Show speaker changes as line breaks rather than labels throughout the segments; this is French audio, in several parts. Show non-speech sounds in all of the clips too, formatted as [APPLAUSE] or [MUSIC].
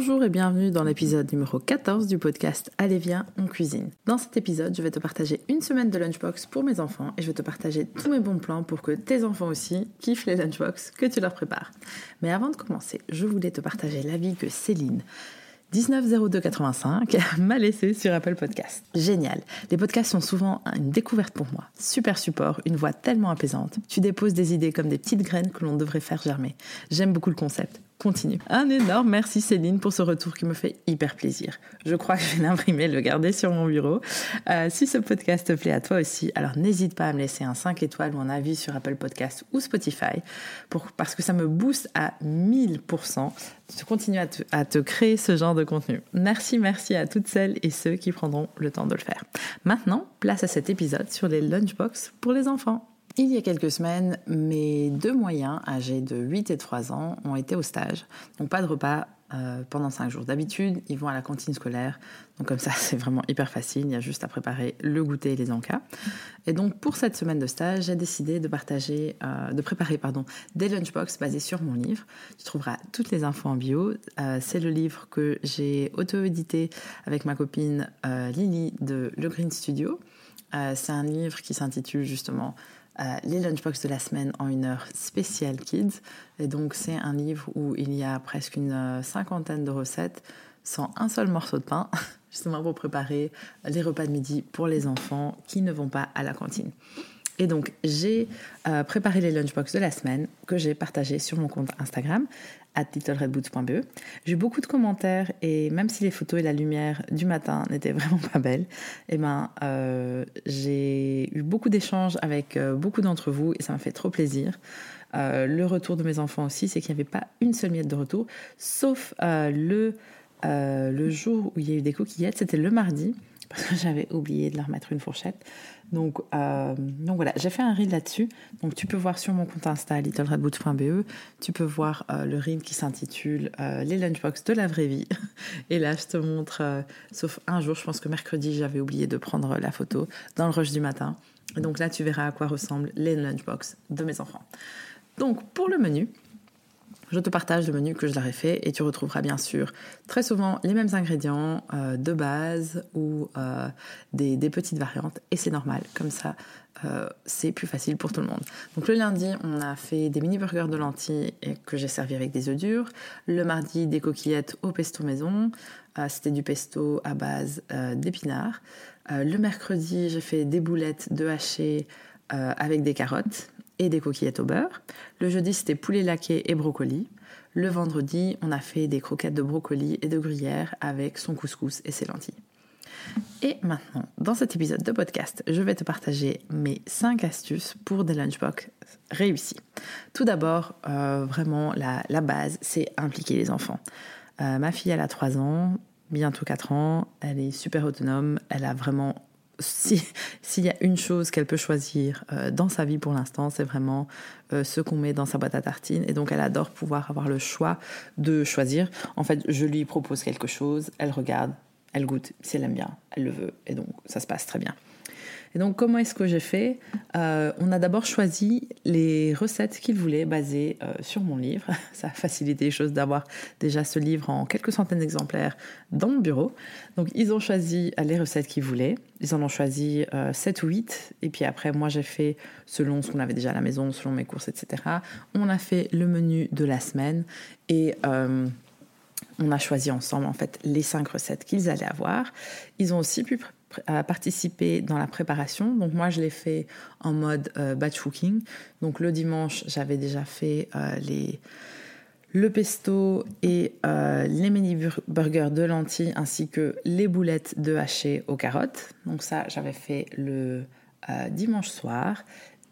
Bonjour et bienvenue dans l'épisode numéro 14 du podcast Allez viens, on cuisine. Dans cet épisode, je vais te partager une semaine de lunchbox pour mes enfants et je vais te partager tous mes bons plans pour que tes enfants aussi kiffent les lunchbox que tu leur prépares. Mais avant de commencer, je voulais te partager l'avis que Céline 190285 [LAUGHS] m'a laissé sur Apple Podcast. Génial. Les podcasts sont souvent une découverte pour moi. Super support, une voix tellement apaisante. Tu déposes des idées comme des petites graines que l'on devrait faire germer. J'aime beaucoup le concept continue. Un énorme merci Céline pour ce retour qui me fait hyper plaisir. Je crois que je vais l'imprimer, le garder sur mon bureau. Euh, si ce podcast te plaît à toi aussi, alors n'hésite pas à me laisser un 5 étoiles ou un avis sur Apple Podcast ou Spotify pour, parce que ça me booste à 1000% de continuer à te, à te créer ce genre de contenu. Merci, merci à toutes celles et ceux qui prendront le temps de le faire. Maintenant, place à cet épisode sur les lunchbox pour les enfants. Il y a quelques semaines, mes deux moyens, âgés de 8 et 3 ans, ont été au stage. Donc pas de repas euh, pendant 5 jours. D'habitude, ils vont à la cantine scolaire. Donc comme ça, [LAUGHS] c'est vraiment hyper facile. Il y a juste à préparer le goûter et les encas. Et donc pour cette semaine de stage, j'ai décidé de partager, euh, de préparer pardon, des lunchbox basés sur mon livre. Tu trouveras toutes les infos en bio. Euh, c'est le livre que j'ai auto-édité avec ma copine Lily de Le Green Studio. c'est un livre qui s'intitule justement les lunchbox de la semaine en une heure spéciale kids. Et donc c'est un livre où il y a presque une euh, cinquantaine de recettes sans un seul morceau de pain, [LAUGHS] justement pour préparer les repas de midi pour les enfants qui ne vont pas à la cantine. Et donc, j'ai euh, préparé les lunchbox de la semaine que j'ai partagé sur mon compte Instagram, littleredboots.be. J'ai eu beaucoup de commentaires et même si les photos et la lumière du matin n'étaient [LAUGHS] vraiment pas belles, eh ben, euh, j'ai eu beaucoup d'échanges avec euh, beaucoup d'entre vous et ça m'a fait trop plaisir. le retour de mes enfants aussi, c'est qu'il n'y avait pas une seule miette de retour, sauf le jour où il y a eu des coquillettes, c'était le mardi parce que [LAUGHS] j'avais oublié de leur mettre une fourchette. Donc, euh, donc voilà, j'ai fait un reel là-dessus. Donc tu peux voir sur mon compte Insta littleredboots.be, tu peux voir euh, le reel qui s'intitule euh, Les lunchbox de la vraie vie. [LAUGHS] Et là, je te montre, sauf un jour, je pense que mercredi, j'avais oublié de prendre la photo dans le rush du matin. Donc là, tu verras à quoi ressemblent les lunchbox de mes enfants. Donc pour le menu, je te partage le menu que je leur ai fait et tu retrouveras bien sûr très souvent les mêmes ingrédients euh, de base ou euh, des, petites variantes et c'est normal, comme ça euh, c'est plus facile pour tout le monde. Donc le lundi on a fait des mini burgers de lentilles que j'ai servi avec des œufs durs. Le mardi des coquillettes au pesto maison, c'était du pesto à base d'épinards. le mercredi j'ai fait des boulettes de haché avec des carottes et des coquillettes au beurre. Le jeudi, c'était poulet laqué et brocoli. Le vendredi, on a fait des croquettes de brocoli et de gruyère avec son couscous et ses lentilles. Et maintenant, dans cet épisode de podcast, je vais te partager mes 5 astuces pour des lunchbox réussis. Tout d'abord, euh, vraiment, la, base, c'est impliquer les enfants. Euh, ma fille, elle a 3 ans, bientôt 4 ans, elle est super autonome, elle a vraiment s'il y a une chose qu'elle peut choisir euh, dans sa vie pour l'instant, c'est vraiment euh, ce qu'on met dans sa boîte à tartines. Et donc, elle adore pouvoir avoir le choix de choisir. En fait, je lui propose quelque chose, elle regarde, elle goûte, si elle aime bien, elle le veut. Et donc, ça se passe très bien. Et donc, comment est-ce que j'ai fait euh, On a d'abord choisi les recettes qu'ils voulaient basées euh, sur mon livre. [LAUGHS] Ça a facilité les choses d'avoir déjà ce livre en quelques centaines d'exemplaires dans mon bureau. Donc, ils ont choisi euh, les recettes qu'ils voulaient. Ils en ont choisi 7 ou 8. Et puis après, moi, j'ai fait selon ce qu'on avait déjà à la maison, selon mes courses, etc. On a fait le menu de la semaine. Et on a choisi ensemble en fait les cinq recettes qu'ils allaient avoir. Ils ont aussi pu participer dans la préparation. Donc moi, je l'ai fait en mode batch cooking. Donc le dimanche, j'avais déjà fait les le pesto et les mini burgers de lentilles ainsi que les boulettes de haché aux carottes. Donc ça, j'avais fait le dimanche soir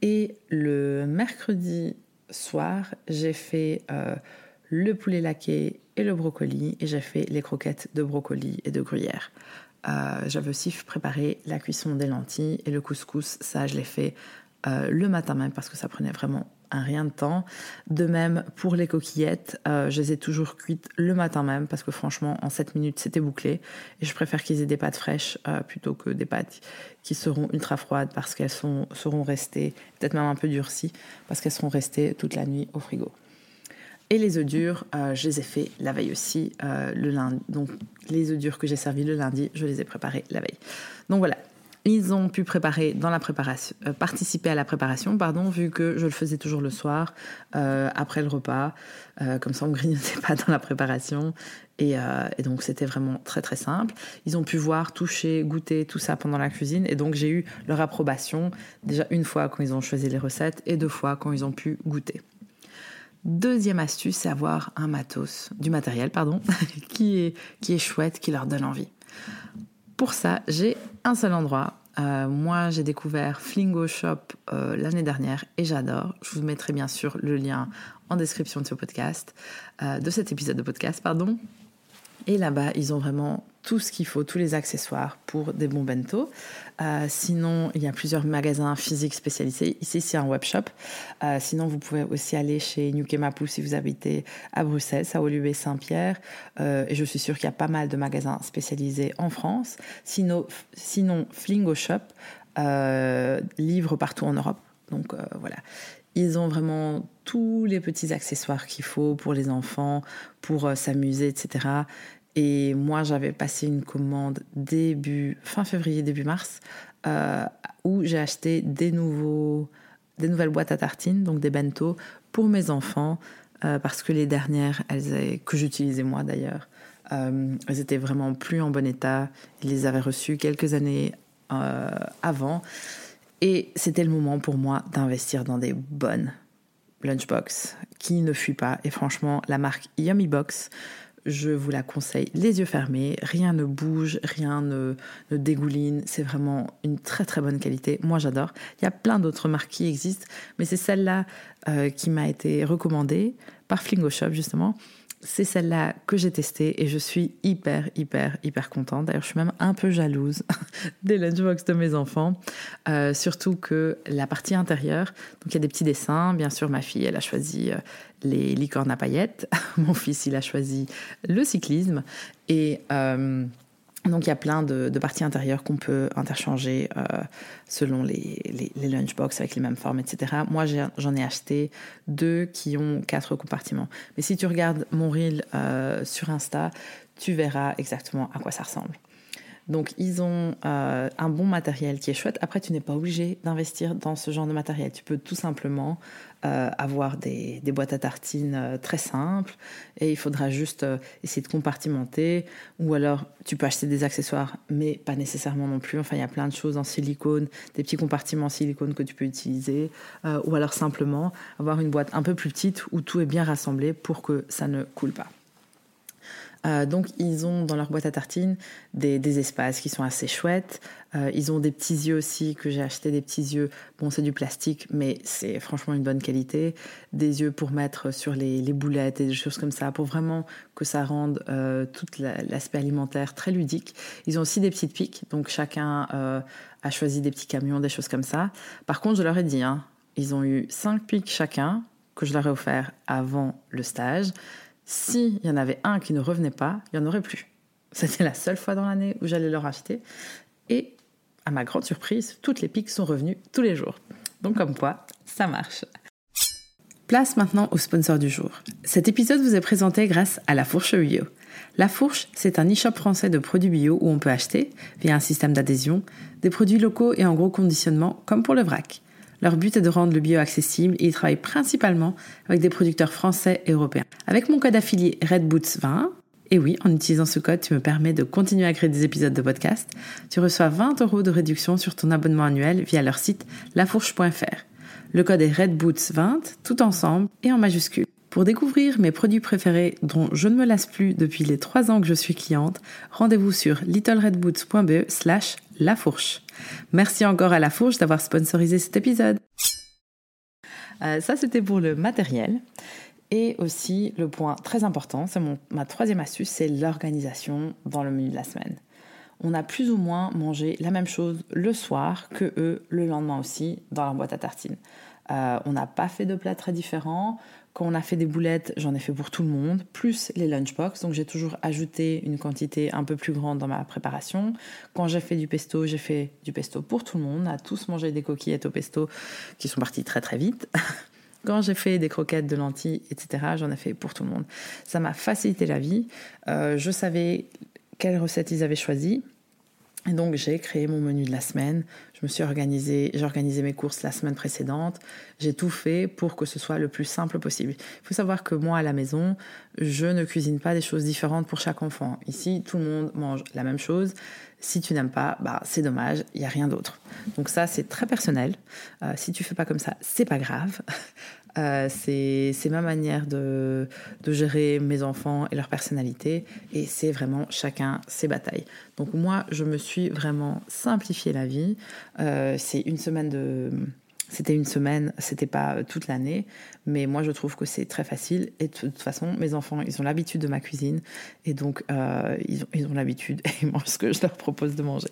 et le mercredi soir, j'ai fait le poulet laqué et le brocoli et j'ai fait les croquettes de brocoli et de gruyère. Euh, j'avais aussi préparé la cuisson des lentilles et le couscous. Ça, je l'ai fait euh, le matin même parce que ça prenait vraiment un rien de temps. De même, pour les coquillettes, euh, je les ai toujours cuites le matin même parce que franchement, en 7 minutes, c'était bouclé. Et je préfère qu'ils aient des pâtes fraîches plutôt que des pâtes qui seront ultra froides parce qu'elles seront restées, peut-être même un peu durcies, parce qu'elles seront restées toute la nuit au frigo. Et les œufs durs, euh, je les ai faits la veille aussi, euh, le lundi. Donc les œufs durs que j'ai servis le lundi, je les ai préparés la veille. Donc voilà, ils ont pu préparer euh, participer à la préparation, pardon, vu que je le faisais toujours le soir après le repas. comme ça, on grignotait [LAUGHS] pas dans la préparation. Et donc c'était vraiment très très simple. Ils ont pu voir, toucher, goûter tout ça pendant la cuisine. Et donc j'ai eu leur approbation déjà une fois quand ils ont choisi les recettes et deux fois quand ils ont pu goûter. Deuxième astuce, c'est avoir un matos, du matériel, pardon, [LAUGHS] qui, est, qui est chouette, qui leur donne envie. Pour ça, j'ai un seul endroit. Euh, moi, j'ai découvert Flingo Shop euh, l'année dernière et j'adore. Je vous mettrai bien sûr le lien en description de ce podcast, euh, de cet épisode de podcast, pardon. Et là-bas, ils ont vraiment tout ce qu'il faut, tous les accessoires pour des bons bento. Euh, sinon, il y a plusieurs magasins physiques spécialisés. Ici, c'est un web shop. Euh, sinon, vous pouvez aussi aller chez Nukemapu si vous habitez à Bruxelles, à Olubé Saint-Pierre. Euh, et je suis sûre qu'il y a pas mal de magasins spécialisés en France. Sinon, sinon Flingo Shop livre partout en Europe. Donc voilà. Ils ont vraiment tous les petits accessoires qu'il faut pour les enfants, pour s'amuser, etc. Et moi, j'avais passé une commande début, fin février, début mars, euh, où j'ai acheté des, nouveaux, des nouvelles boîtes à tartines, donc des bento, pour mes enfants, euh, parce que les dernières, que j'utilisais moi d'ailleurs, euh, elles étaient vraiment plus en bon état. Ils les avaient reçues quelques années avant. Et c'était le moment pour moi d'investir dans des bonnes lunchbox qui ne fuient pas. Et franchement, la marque Yummy Box, je vous la conseille les yeux fermés, rien ne bouge, rien ne, dégouline, c'est vraiment une très très bonne qualité, moi j'adore. Il y a plein d'autres marques qui existent, mais c'est celle-là euh, qui m'a été recommandée par Flingo Shop justement, c'est celle-là que j'ai testée et je suis hyper, hyper, hyper contente. D'ailleurs, je suis même un peu jalouse [LAUGHS] des lunchbox de mes enfants. Euh, surtout que la partie intérieure, donc il y a des petits dessins. Bien sûr, ma fille, elle a choisi euh, les licornes à paillettes. [LAUGHS] Mon fils, il a choisi le cyclisme. Et. Euh, donc il y a plein de, parties intérieures qu'on peut interchanger euh, selon les, les, lunchbox avec les mêmes formes, etc. Moi j'en ai, acheté deux qui ont quatre compartiments. Mais si tu regardes mon reel euh, sur Insta, tu verras exactement à quoi ça ressemble. Donc ils ont euh, un bon matériel qui est chouette. Après, tu n'es pas obligé d'investir dans ce genre de matériel. Tu peux tout simplement euh, avoir des, boîtes à tartines euh, très simples et il faudra juste essayer de compartimenter. Ou alors, tu peux acheter des accessoires, mais pas nécessairement non plus. Enfin, il y a plein de choses en silicone, des petits compartiments en silicone que tu peux utiliser. ou alors simplement avoir une boîte un peu plus petite où tout est bien rassemblé pour que ça ne coule pas. Euh, donc ils ont dans leur boîte à tartines des, espaces qui sont assez chouettes. Euh, ils ont des petits yeux aussi que j'ai acheté des petits yeux. Bon c'est du plastique mais c'est franchement une bonne qualité. Des yeux pour mettre sur les, boulettes et des choses comme ça pour vraiment que ça rende euh, tout l'aspect alimentaire très ludique. Ils ont aussi des petites piques donc chacun a choisi des petits camions, des choses comme ça. Par contre je leur ai dit, hein, ils ont eu cinq piques chacun que je leur ai offert avant le stage. S'il y en avait un qui ne revenait pas, il n'y en aurait plus. C'était la seule fois dans l'année où j'allais leur acheter. Et à ma grande surprise, toutes les piques sont revenues tous les jours. Donc comme quoi, ça marche. Place maintenant au sponsor du jour. Cet épisode vous est présenté grâce à La Fourche Bio. La Fourche, c'est un e-shop français de produits bio où on peut acheter, via un système d'adhésion, des produits locaux et en gros conditionnement, comme pour le vrac. Leur but est de rendre le bio accessible et ils travaillent principalement avec des producteurs français et européens. Avec mon code affilié RedBoots20, Et oui, en utilisant ce code, tu me permets de continuer à créer des épisodes de podcast. Tu reçois 20 euros de réduction sur ton abonnement annuel via leur site lafourche.fr. Le code est RedBoots20, tout ensemble et en majuscule. Pour découvrir mes produits préférés dont je ne me lasse plus depuis les 3 ans que je suis cliente, rendez-vous sur littleredboots.be slash lafourche. Merci encore à La Fourche d'avoir sponsorisé cet épisode. Euh, ça, c'était pour le matériel. Et aussi, le point très important, c'est ma troisième astuce, c'est l'organisation dans le menu de la semaine. On a plus ou moins mangé la même chose le soir que eux le lendemain aussi dans leur boîte à tartines. Euh, on n'a pas fait de plats très différents. Quand on a fait des boulettes, j'en ai fait pour tout le monde, plus les lunchbox. Donc j'ai toujours ajouté une quantité un peu plus grande dans ma préparation. Quand j'ai fait du pesto, j'ai fait du pesto pour tout le monde. On a tous mangé des coquillettes au pesto qui sont parties très très vite. [LAUGHS] Quand j'ai fait des croquettes de lentilles, etc., j'en ai fait pour tout le monde. Ça m'a facilité la vie. Euh, je savais quelles recettes ils avaient choisies. Et donc j'ai créé mon menu de la semaine. Je me suis organisée, j'ai organisé mes courses la semaine précédente. J'ai tout fait pour que ce soit le plus simple possible. Il faut savoir que moi à la maison, je ne cuisine pas des choses différentes pour chaque enfant. Ici, tout le monde mange la même chose. Si tu n'aimes pas, bah c'est dommage, il n'y a rien d'autre. Donc ça, c'est très personnel. Euh, si tu fais pas comme ça, c'est pas grave. Euh, c'est ma manière de, de, gérer mes enfants et leur personnalité. Et c'est vraiment chacun ses batailles. Donc moi, je me suis vraiment simplifié la vie. Euh, c'est une semaine de c'était une semaine, c'était pas toute l'année, mais moi je trouve que c'est très facile. Et de toute façon, mes enfants, ils ont l'habitude de ma cuisine, et donc euh, ils ont, ils ont l'habitude [LAUGHS] et ils mangent ce que je leur propose de manger.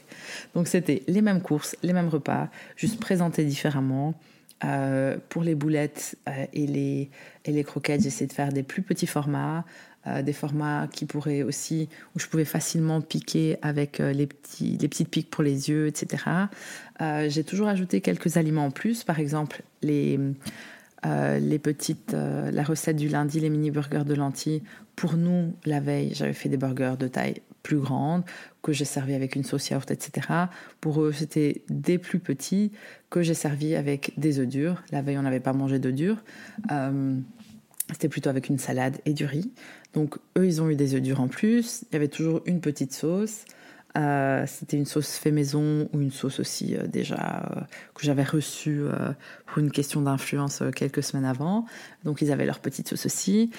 Donc c'était les mêmes courses, les mêmes repas, juste présentés différemment. Euh, pour les boulettes euh, et, les, et les croquettes, j'essaie de faire des plus petits formats, euh, des formats qui pourraient aussi, où je pouvais facilement piquer avec les, petits, les petites piques pour les yeux, etc. J'ai toujours ajouté quelques aliments en plus, par exemple les, les petites, la recette du lundi, les mini burgers de lentilles. Pour nous, la veille, j'avais fait des burgers de taille plus grande que j'ai servi avec une sauce yaourt, etc. Pour eux, c'était des plus petits que j'ai servi avec des œufs durs. La veille, on n'avait pas mangé d'œufs durs. C'était plutôt avec une salade et du riz. Donc eux, ils ont eu des œufs durs en plus. Il y avait toujours une petite sauce. Euh, c'était une sauce fait maison ou une sauce aussi euh, déjà euh, que j'avais reçue pour une question d'influence quelques semaines avant. Donc ils avaient leur petite sauce aussi.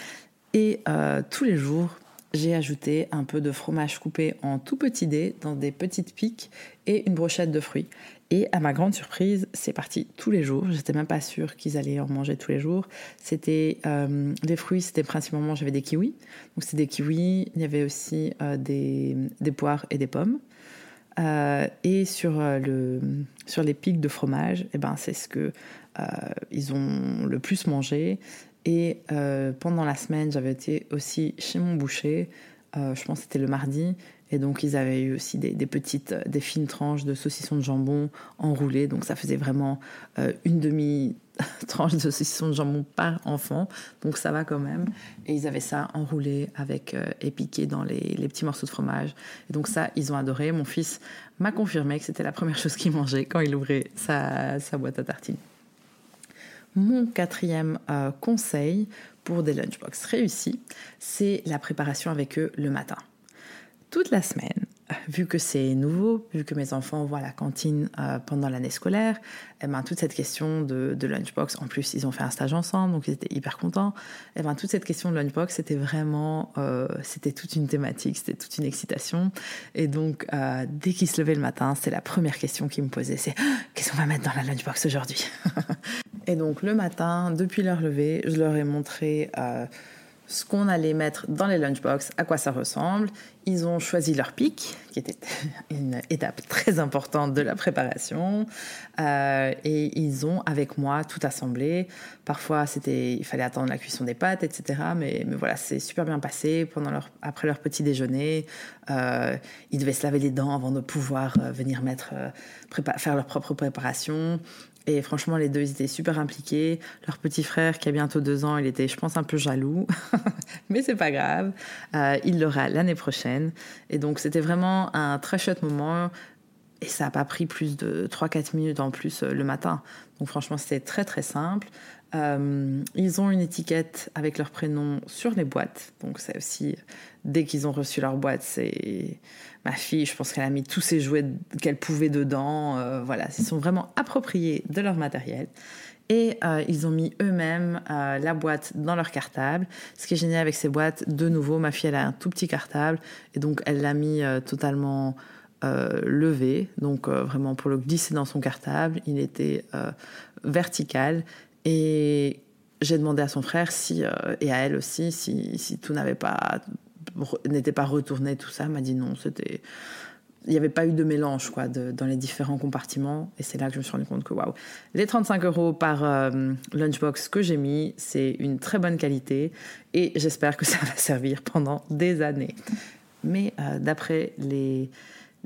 Et tous les jours, j'ai ajouté un peu de fromage coupé en tout petits dés dans des petites piques et une brochette de fruits. Et à ma grande surprise, c'est parti tous les jours. J'étais même pas sûre qu'ils allaient en manger tous les jours. C'était euh, des fruits, c'était principalement j'avais des kiwis. Donc c'était des kiwis. Il y avait aussi euh, des, poires et des pommes. Euh, et sur le sur les pics de fromage, eh ben c'est ce que ils ont le plus mangé. Et pendant la semaine, j'avais été aussi chez mon boucher. je pense que c'était le mardi et donc, ils avaient eu aussi des, petites, euh, des fines tranches de saucisson de jambon enroulées. Donc, ça faisait vraiment euh, une demi-tranche [LAUGHS] de saucisson de jambon par enfant. Donc, ça va quand même. Et ils avaient ça enroulé avec, euh, et piqué dans les, petits morceaux de fromage. Et donc, ça, ils ont adoré. Mon fils m'a confirmé que c'était la première chose qu'il mangeait quand il ouvrait sa, boîte à tartines. Mon quatrième conseil pour des lunchbox réussis, c'est la préparation avec eux le matin toute la semaine, vu que c'est nouveau, vu que mes enfants voient la cantine euh, pendant l'année scolaire, eh ben, toute cette question de, lunchbox, en plus ils ont fait un stage ensemble, donc ils étaient hyper contents, eh ben, toute cette question de lunchbox, c'était vraiment, euh, c'était toute une thématique, c'était toute une excitation. Et donc, euh, dès qu'ils se levaient le matin, c'est la première question qu'ils me posaient, c'est ah, qu'est-ce qu'on va mettre dans la lunchbox aujourd'hui? [LAUGHS] Et donc le matin, depuis leur lever, je leur ai montré ce qu'on allait mettre dans les lunchbox, à quoi ça ressemble. Ils ont choisi leur pic, qui était [LAUGHS] une étape très importante de la préparation, euh, et ils ont avec moi tout assemblé. Parfois, c'était, il fallait attendre la cuisson des pâtes, etc. Mais, voilà, c'est super bien passé pendant leur, après leur petit déjeuner. Euh, ils devaient se laver les dents avant de pouvoir euh, venir faire leur propre préparation. Et franchement, les deux, ils étaient super impliqués. Leur petit frère, qui a bientôt deux ans, il était, je pense, un peu jaloux. [LAUGHS] Mais c'est pas grave. Euh, il l'aura l'année prochaine. Et donc, c'était vraiment un très chouette moment. Et ça n'a pas pris plus de 3-4 minutes en plus euh, le matin. Donc, franchement, c'était très, très simple. ils ont une étiquette avec leur prénom sur les boîtes. Donc c'est aussi, dès qu'ils ont reçu leur boîte, c'est ma fille, je pense qu'elle a mis tous ses jouets qu'elle pouvait dedans. voilà, ils sont vraiment appropriés de leur matériel. Et euh, ils ont mis eux-mêmes euh, la boîte dans leur cartable. Ce qui est génial avec ces boîtes, de nouveau, ma fille, elle a un tout petit cartable. Et donc, elle l'a mis euh, totalement levé. Donc, vraiment, pour le glisser dans son cartable, il était vertical. Et j'ai demandé à son frère si, et à elle aussi si, si tout n'avait pas n'était pas retourné tout ça. M'a dit non, c'était il n'y avait pas eu de mélange quoi, dans les différents compartiments. Et c'est là que je me suis rendu compte que waouh, les 35 euros par euh, lunchbox que j'ai mis, c'est une très bonne qualité et j'espère que ça va servir pendant des années. Mais euh, d'après les,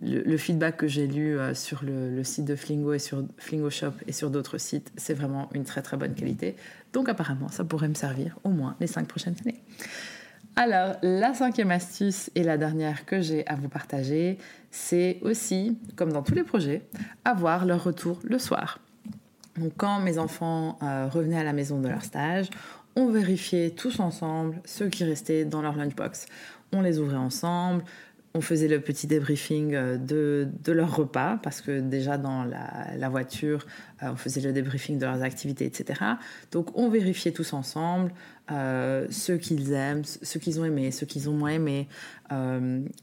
le, feedback que j'ai lu euh, sur le, site de Flingo et sur Flingo Shop et sur d'autres sites, c'est vraiment une très très bonne qualité. Donc apparemment, ça pourrait me servir au moins les cinq prochaines années. Alors, la cinquième astuce et la dernière que j'ai à vous partager, c'est aussi, comme dans tous les projets, avoir leur retour le soir. Donc, quand mes enfants euh, revenaient à la maison de leur stage, on vérifiait tous ensemble ceux qui restaient dans leur lunchbox. On les ouvrait ensemble, on faisait le petit débriefing euh, de, leur repas, parce que déjà dans la, voiture, euh, on faisait le débriefing de leurs activités, etc. Donc on vérifiait tous ensemble euh, ce qu'ils aiment, ce qu'ils ont aimé, ce qu'ils ont moins aimé.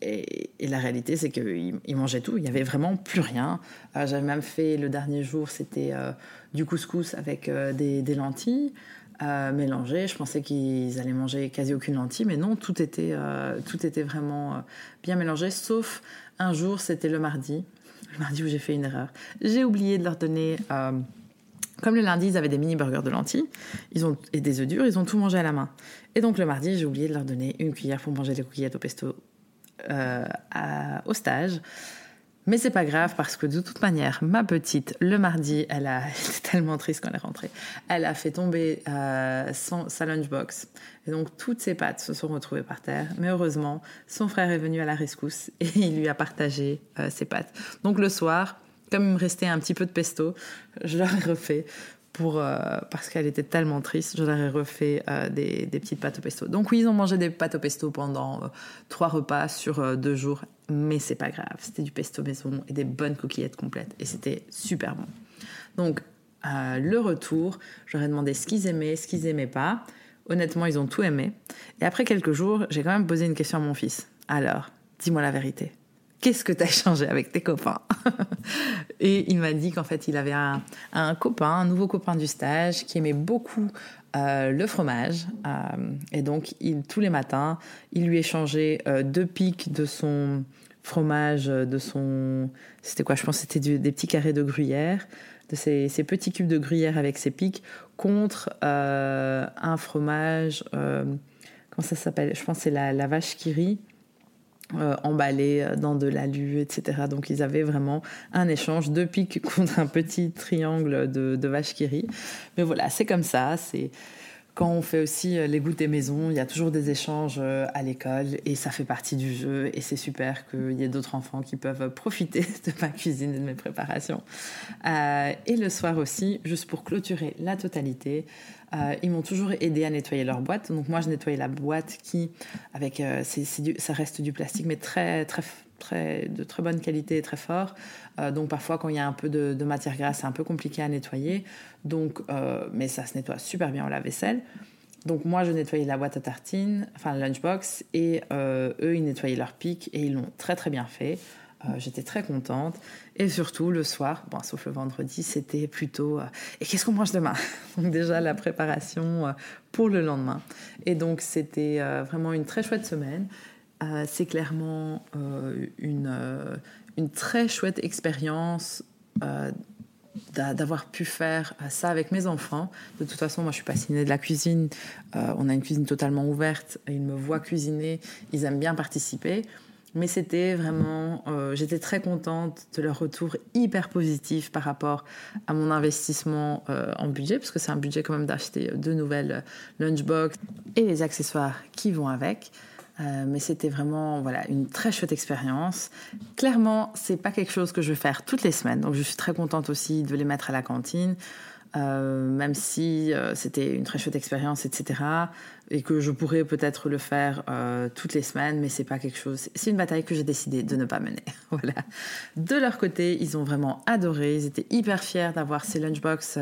et, la réalité, c'est qu'ils mangeaient tout, il n'y avait vraiment plus rien. J'avais même fait le dernier jour, c'était du couscous avec des lentilles mélanger. Je pensais qu'ils allaient manger quasi aucune lentille, mais non, tout était, euh, tout était vraiment euh, bien mélangé, sauf un jour, c'était le mardi, le mardi où j'ai fait une erreur. J'ai oublié de leur donner, euh, comme le lundi, ils avaient des mini burgers de lentilles ils ont, et des œufs durs, ils ont tout mangé à la main. Et donc le mardi, j'ai oublié de leur donner une cuillère pour manger des coquillettes au pesto au stage. Mais c'est pas grave parce que de toute manière, ma petite, le mardi, elle a [LAUGHS] été tellement triste quand elle est rentrée. Elle a fait tomber euh, son, sa lunchbox. Et donc toutes ses pattes se sont retrouvées par terre. Mais heureusement, son frère est venu à la rescousse [LAUGHS] et il lui a partagé euh, ses pattes. Donc le soir, comme il me restait un petit peu de pesto, je leur ai refait pour, euh, parce qu'elle était tellement triste, je leur ai refait des, des, petites pâtes au pesto. Donc oui, ils ont mangé des pâtes au pesto pendant trois repas sur deux jours mais c'est pas grave. C'était du pesto maison et des bonnes coquillettes complètes. Et c'était super bon. Donc, le retour, j'aurais demandé ce qu'ils aimaient, ce qu'ils aimaient pas. Honnêtement, ils ont tout aimé. Et après quelques jours, j'ai quand même posé une question à mon fils. Alors, dis-moi la vérité. Qu'est-ce que tu as échangé [LAUGHS] avec tes copains [LAUGHS] Et il m'a dit qu'en fait, il avait un, copain, un nouveau copain du stage, qui aimait beaucoup euh, le fromage. Euh, et donc, tous les matins, il lui échangeait euh, deux pics de son fromage, de son... C'était quoi Je pense que c'était des petits carrés de gruyère, de ces, petits cubes de gruyère avec ses pics, contre un fromage... comment ça s'appelle? Je pense que c'est la, la vache qui rit euh, emballés euh, dans de l'alu, etc. Donc ils avaient vraiment un échange de piques [LAUGHS] contre un petit triangle de, de vache qui rit. Mais voilà, c'est comme ça. C'est quand on fait aussi euh, les goûters maison, il y a toujours des échanges à l'école et ça fait partie du jeu et c'est super qu'il y ait d'autres enfants qui peuvent profiter [LAUGHS] de ma cuisine et de mes préparations. et le soir aussi, juste pour clôturer la totalité, euh, ils m'ont toujours aidé à nettoyer leur boîte. Donc moi, je nettoyais la boîte qui, avec, euh, ça reste du plastique, mais très, très, de très bonne qualité et très fort. Euh, donc parfois, quand il y a un peu de, matière grasse, c'est un peu compliqué à nettoyer. Donc, mais ça se nettoie super bien au lave-vaisselle. Donc moi, je nettoyais la boîte à tartines, enfin le lunchbox, et eux, ils nettoyaient leur pic et ils l'ont très très bien fait. Euh, j'étais très contente. Et surtout, le soir, bon, sauf le vendredi, c'était plutôt euh, et qu'est-ce qu'on mange demain? [LAUGHS] Donc, déjà, la préparation euh, pour le lendemain. Et donc, c'était vraiment une très chouette semaine. C'est clairement une, une très chouette expérience d'avoir pu faire ça avec mes enfants. De toute façon, moi, je suis passionnée de la cuisine. on a une cuisine totalement ouverte. Ils me voient cuisiner. Ils aiment bien participer. Mais c'était vraiment, euh, j'étais très contente de leur retour hyper positif par rapport à mon investissement euh, en budget, parce que c'est un budget quand même d'acheter deux nouvelles lunchbox et les accessoires qui vont avec. Euh, mais c'était vraiment voilà une très chouette expérience. Clairement, c'est pas quelque chose que je vais faire toutes les semaines, donc je suis très contente aussi de les mettre à la cantine. Euh, même si euh, c'était une très chouette expérience, etc. Et que je pourrais peut-être le faire euh, toutes les semaines, mais c'est pas quelque chose. C'est une bataille que j'ai décidé de ne pas mener. [LAUGHS] voilà. De leur côté, ils ont vraiment adoré. Ils étaient hyper fiers d'avoir ces lunchbox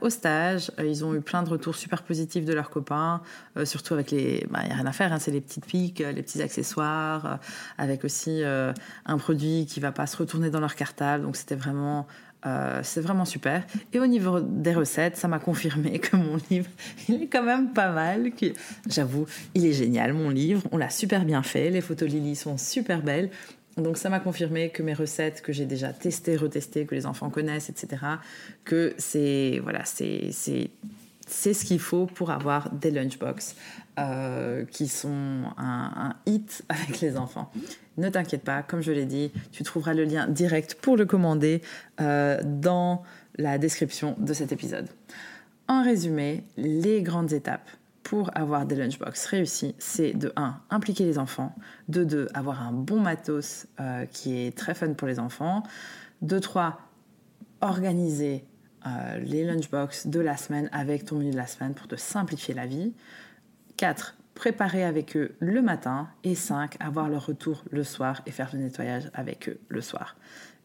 au stage. Ils ont eu plein de retours super positifs de leurs copains, surtout avec les. Il bah, n'y a rien à faire, hein, c'est les petites piques, les petits accessoires, avec aussi un produit qui va pas se retourner dans leur cartable. Donc c'était vraiment euh, c'est vraiment super. Et au niveau des recettes, ça m'a confirmé [LAUGHS] que mon livre, il est quand même pas mal. J'avoue, il est génial, mon livre. On l'a super bien fait. Les photos Lily sont super belles. Donc ça m'a confirmé que mes recettes que j'ai déjà testées, retestées, que les enfants connaissent, etc., que c'est voilà, c'est c'est ce qu'il faut pour avoir des lunchbox euh, qui sont un, hit avec les enfants. Ne t'inquiète pas, comme je l'ai dit, tu trouveras le lien direct pour le commander euh, dans la description de cet épisode. En résumé, les grandes étapes pour avoir des lunchbox réussis, c'est de 1. impliquer les enfants, de 2. avoir un bon matos euh, qui est très fun pour les enfants, de 3. organiser euh, les lunchbox de la semaine avec ton menu de la semaine pour te simplifier la vie. 4. Préparer avec eux le matin. Et 5. Avoir leur retour le soir et faire le nettoyage avec eux le soir.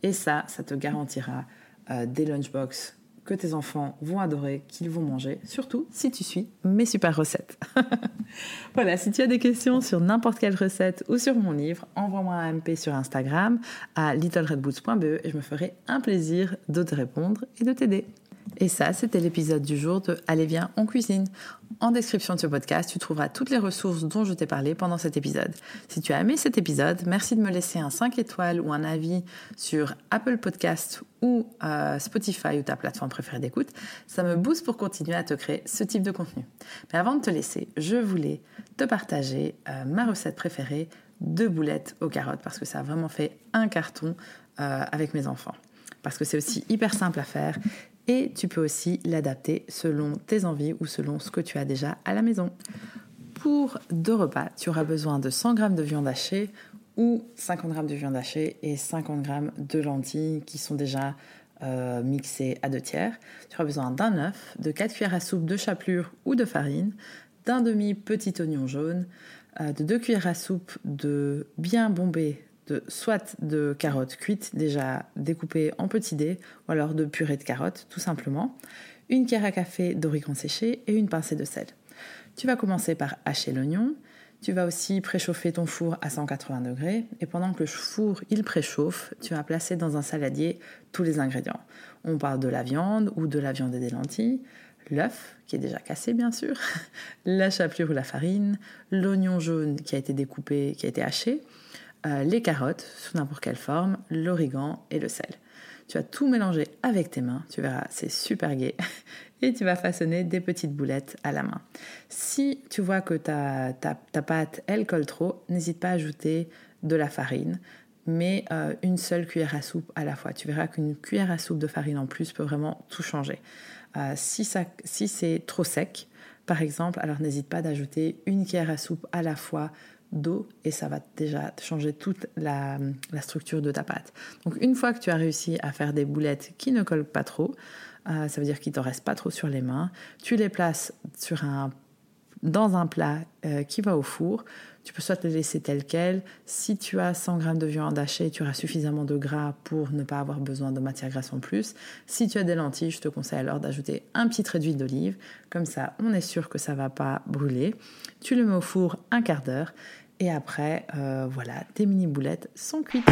Et ça, ça te garantira euh, des lunchbox que tes enfants vont adorer, qu'ils vont manger, surtout si tu suis mes super recettes. [LAUGHS] voilà, si tu as des questions sur n'importe quelle recette ou sur mon livre, envoie-moi un MP sur Instagram à littleredboots.be et je me ferai un plaisir de te répondre et de t'aider. Et ça, c'était l'épisode du jour de Allez viens, on cuisine. En description de ce podcast, tu trouveras toutes les ressources dont je t'ai parlé pendant cet épisode. Si tu as aimé cet épisode, merci de me laisser un 5 étoiles ou un avis sur Apple Podcast ou euh, Spotify ou ta plateforme préférée d'écoute. Ça me booste pour continuer à te créer ce type de contenu. Mais avant de te laisser, je voulais te partager euh, ma recette préférée de boulettes aux carottes parce que ça a vraiment fait un carton euh, avec mes enfants parce que c'est aussi hyper simple à faire et tu peux aussi l'adapter selon tes envies ou selon ce que tu as déjà à la maison. Pour deux repas, tu auras besoin de 100 g de viande hachée ou 50 g de viande hachée et 50 g de lentilles qui sont déjà euh, mixées à deux tiers. Tu auras besoin d'un œuf, de 4 cuillères à soupe de chapelure ou de farine, d'un demi petit oignon jaune, euh, de 2 cuillères à soupe de bien bombé soit de carottes cuites déjà découpées en petits dés ou alors de purée de carottes tout simplement, une cuillère à café d'origan séché et une pincée de sel. Tu vas commencer par hacher l'oignon, tu vas aussi préchauffer ton four à 180 degrés. Et pendant que le four il préchauffe, tu vas placer dans un saladier tous les ingrédients. On parle de la viande ou de la viande et des lentilles, l'œuf qui est déjà cassé bien sûr, [LAUGHS] la chapelure ou la farine, l'oignon jaune qui a été découpé, qui a été haché, euh, les carottes sous n'importe quelle forme, l'origan et le sel. Tu vas tout mélanger avec tes mains, tu verras, c'est super gai. [LAUGHS] Et tu vas façonner des petites boulettes à la main. Si tu vois que ta, ta, pâte, elle colle trop, n'hésite pas à ajouter de la farine, mais euh, une seule cuillère à soupe à la fois. Tu verras qu'une cuillère à soupe de farine en plus peut vraiment tout changer. Euh, si, si c'est trop sec, par exemple, alors n'hésite pas d'ajouter une cuillère à soupe à la fois d'eau et ça va déjà changer toute la, structure de ta pâte. Donc une fois que tu as réussi à faire des boulettes qui ne collent pas trop, euh, ça veut dire qu'il ne te reste pas trop sur les mains, tu les places sur un, dans un plat euh, qui va au four. Tu peux soit les laisser telles quelles. Si tu as 100 g de viande hachée, tu auras suffisamment de gras pour ne pas avoir besoin de matière grasse en plus. Si tu as des lentilles, je te conseille alors d'ajouter un petit trait d'huile d'olive. Comme ça, on est sûr que ça ne va pas brûler. Tu le mets au four un quart d'heure. Et après, euh, voilà, tes mini boulettes sont cuites.